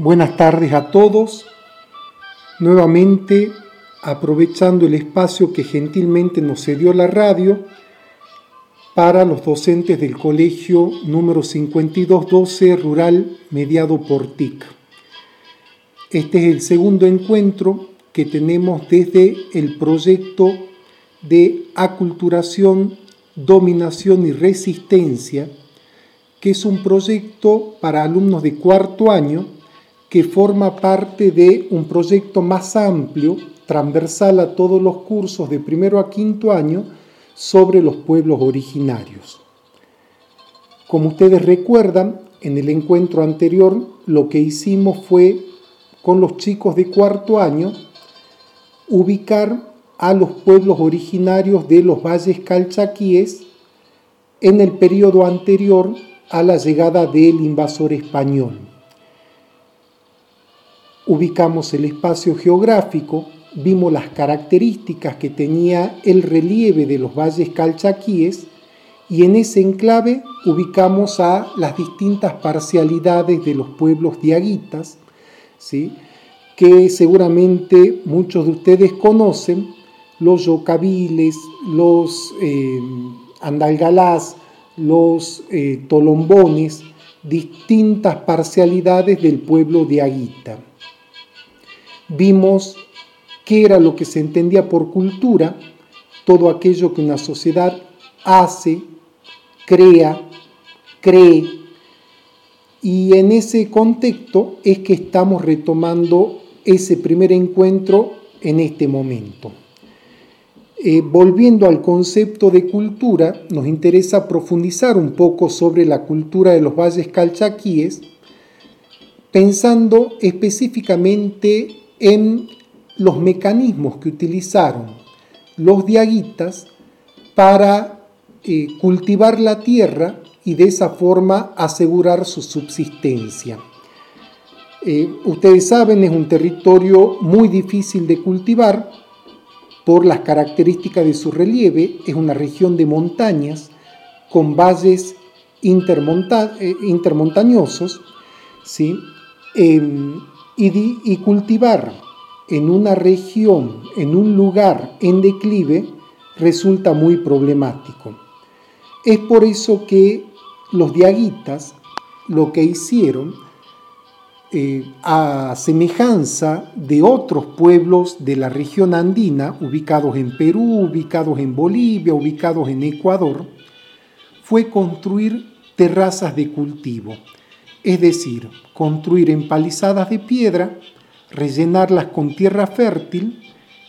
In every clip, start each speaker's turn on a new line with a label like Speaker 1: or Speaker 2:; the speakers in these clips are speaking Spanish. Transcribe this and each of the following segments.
Speaker 1: Buenas tardes a todos. Nuevamente, aprovechando el espacio que gentilmente nos cedió la radio para los docentes del colegio número 5212 Rural Mediado por TIC. Este es el segundo encuentro que tenemos desde el proyecto de aculturación, dominación y resistencia, que es un proyecto para alumnos de cuarto año que forma parte de un proyecto más amplio, transversal a todos los cursos de primero a quinto año, sobre los pueblos originarios. Como ustedes recuerdan, en el encuentro anterior lo que hicimos fue, con los chicos de cuarto año, ubicar a los pueblos originarios de los valles calchaquíes en el periodo anterior a la llegada del invasor español ubicamos el espacio geográfico, vimos las características que tenía el relieve de los valles calchaquíes y en ese enclave ubicamos a las distintas parcialidades de los pueblos diaguitas, ¿sí? que seguramente muchos de ustedes conocen, los yocabiles, los eh, andalgalás, los eh, tolombones, distintas parcialidades del pueblo diaguita vimos qué era lo que se entendía por cultura, todo aquello que una sociedad hace, crea, cree, y en ese contexto es que estamos retomando ese primer encuentro en este momento. Eh, volviendo al concepto de cultura, nos interesa profundizar un poco sobre la cultura de los valles calchaquíes, pensando específicamente en los mecanismos que utilizaron los diaguitas para eh, cultivar la tierra y de esa forma asegurar su subsistencia. Eh, ustedes saben, es un territorio muy difícil de cultivar por las características de su relieve, es una región de montañas con valles eh, intermontañosos, ¿sí? Y, cultivar en una región, en un lugar en declive, resulta muy problemático. Es por eso que los diaguitas lo que hicieron, eh, a semejanza de otros pueblos de la región andina, ubicados en Perú, ubicados en Bolivia, ubicados en Ecuador, fue construir terrazas de cultivo es decir, construir empalizadas de piedra, rellenarlas con tierra fértil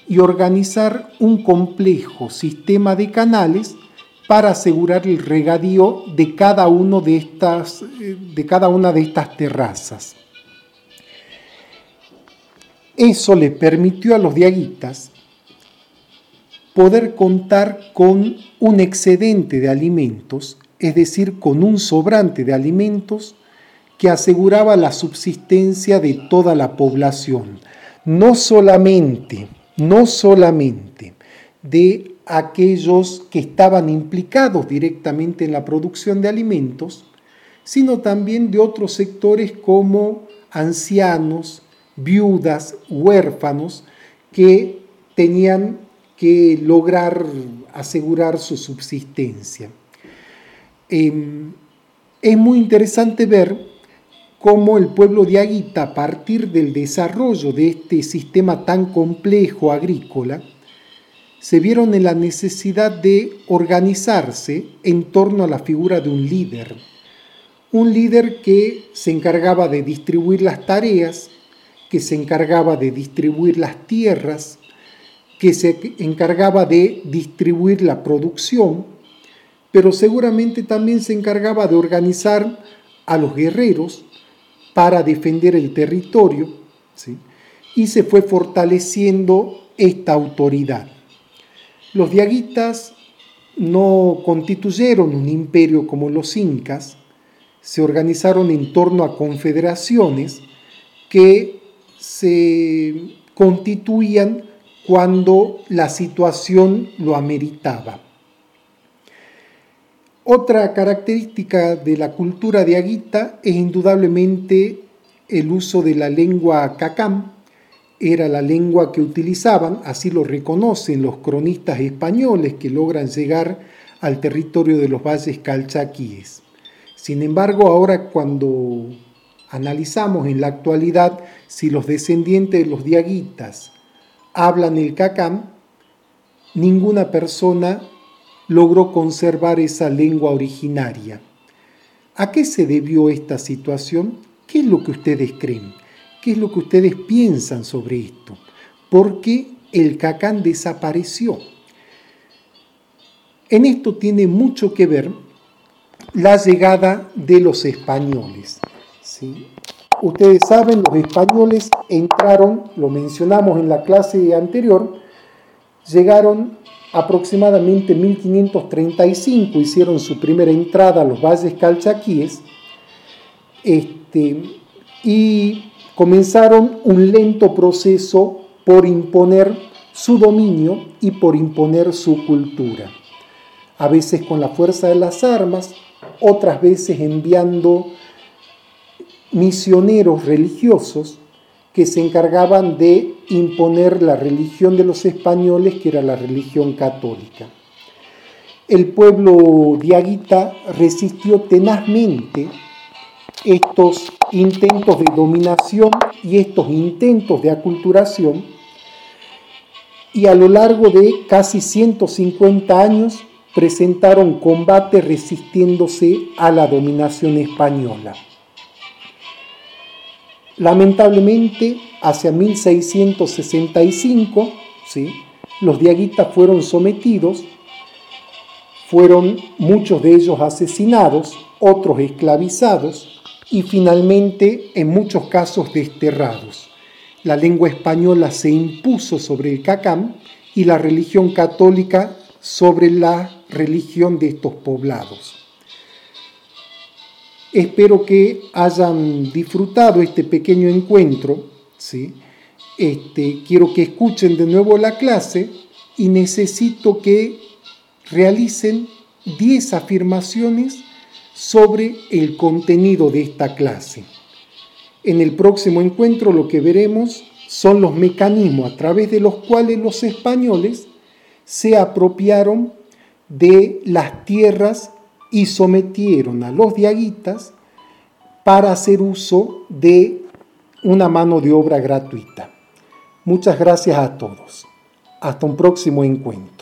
Speaker 1: y organizar un complejo sistema de canales para asegurar el regadío de cada, uno de, estas, de cada una de estas terrazas. Eso le permitió a los diaguitas poder contar con un excedente de alimentos, es decir, con un sobrante de alimentos que aseguraba la subsistencia de toda la población, no solamente, no solamente de aquellos que estaban implicados directamente en la producción de alimentos, sino también de otros sectores como ancianos, viudas, huérfanos, que tenían que lograr asegurar su subsistencia. Em, es muy interesante ver cómo el pueblo de Aguita, a partir del desarrollo de este sistema tan complejo agrícola, se vieron en la necesidad de organizarse en torno a la figura de un líder. Un líder que se encargaba de distribuir las tareas, que se encargaba de distribuir las tierras, que se encargaba de distribuir la producción, pero seguramente también se encargaba de organizar a los guerreros, para defender el territorio y se fue fortaleciendo esta autoridad. Los diaguitas no constituyeron un imperio como los incas, se organizaron en torno a confederaciones que se constituían cuando la situación lo ameritaba. Otra característica de la cultura de Aguita es indudablemente el uso de la lengua cacam, era la lengua que utilizaban, así lo reconocen los cronistas españoles que logran llegar al territorio de los valles calchaquíes. Sin embargo, ahora cuando analizamos en la actualidad si los descendientes de los diaguitas hablan el cacam, ninguna persona logró conservar esa lengua originaria. ¿A qué se debió esta situación? ¿Qué es lo que ustedes creen? ¿Qué es lo que ustedes piensan sobre esto? ¿Por qué el cacán desapareció? En esto tiene mucho que ver la llegada de los españoles. ¿sí? Ustedes saben, los españoles entraron, lo mencionamos en la clase anterior, llegaron aproximadamente en 1535, hicieron su primera entrada a los valles calchaquíes este, y comenzaron un lento proceso por imponer su dominio y por imponer su cultura. A veces con la fuerza de las armas, otras veces enviando misioneros religiosos que se encargaban de imponer la religión de los españoles, que era la religión católica. El pueblo diaguita resistió tenazmente estos intentos de dominación y estos intentos de aculturación y a lo largo de casi 150 años presentaron combate resistiéndose a la dominación española. Lamentablemente, hacia 1665, ¿sí? los diaguitas fueron sometidos, fueron muchos de ellos asesinados, otros esclavizados y finalmente en muchos casos desterrados. La lengua española se impuso sobre el cacam y la religión católica sobre la religión de estos poblados. Espero que hayan disfrutado este pequeño encuentro. ¿sí? Este, quiero que escuchen de nuevo la clase y necesito que realicen 10 afirmaciones sobre el contenido de esta clase. En el próximo encuentro lo que veremos son los mecanismos a través de los cuales los españoles se apropiaron de las tierras y sometieron a los diaguitas para hacer uso de una mano de obra gratuita. Muchas gracias a todos. Hasta un próximo encuentro.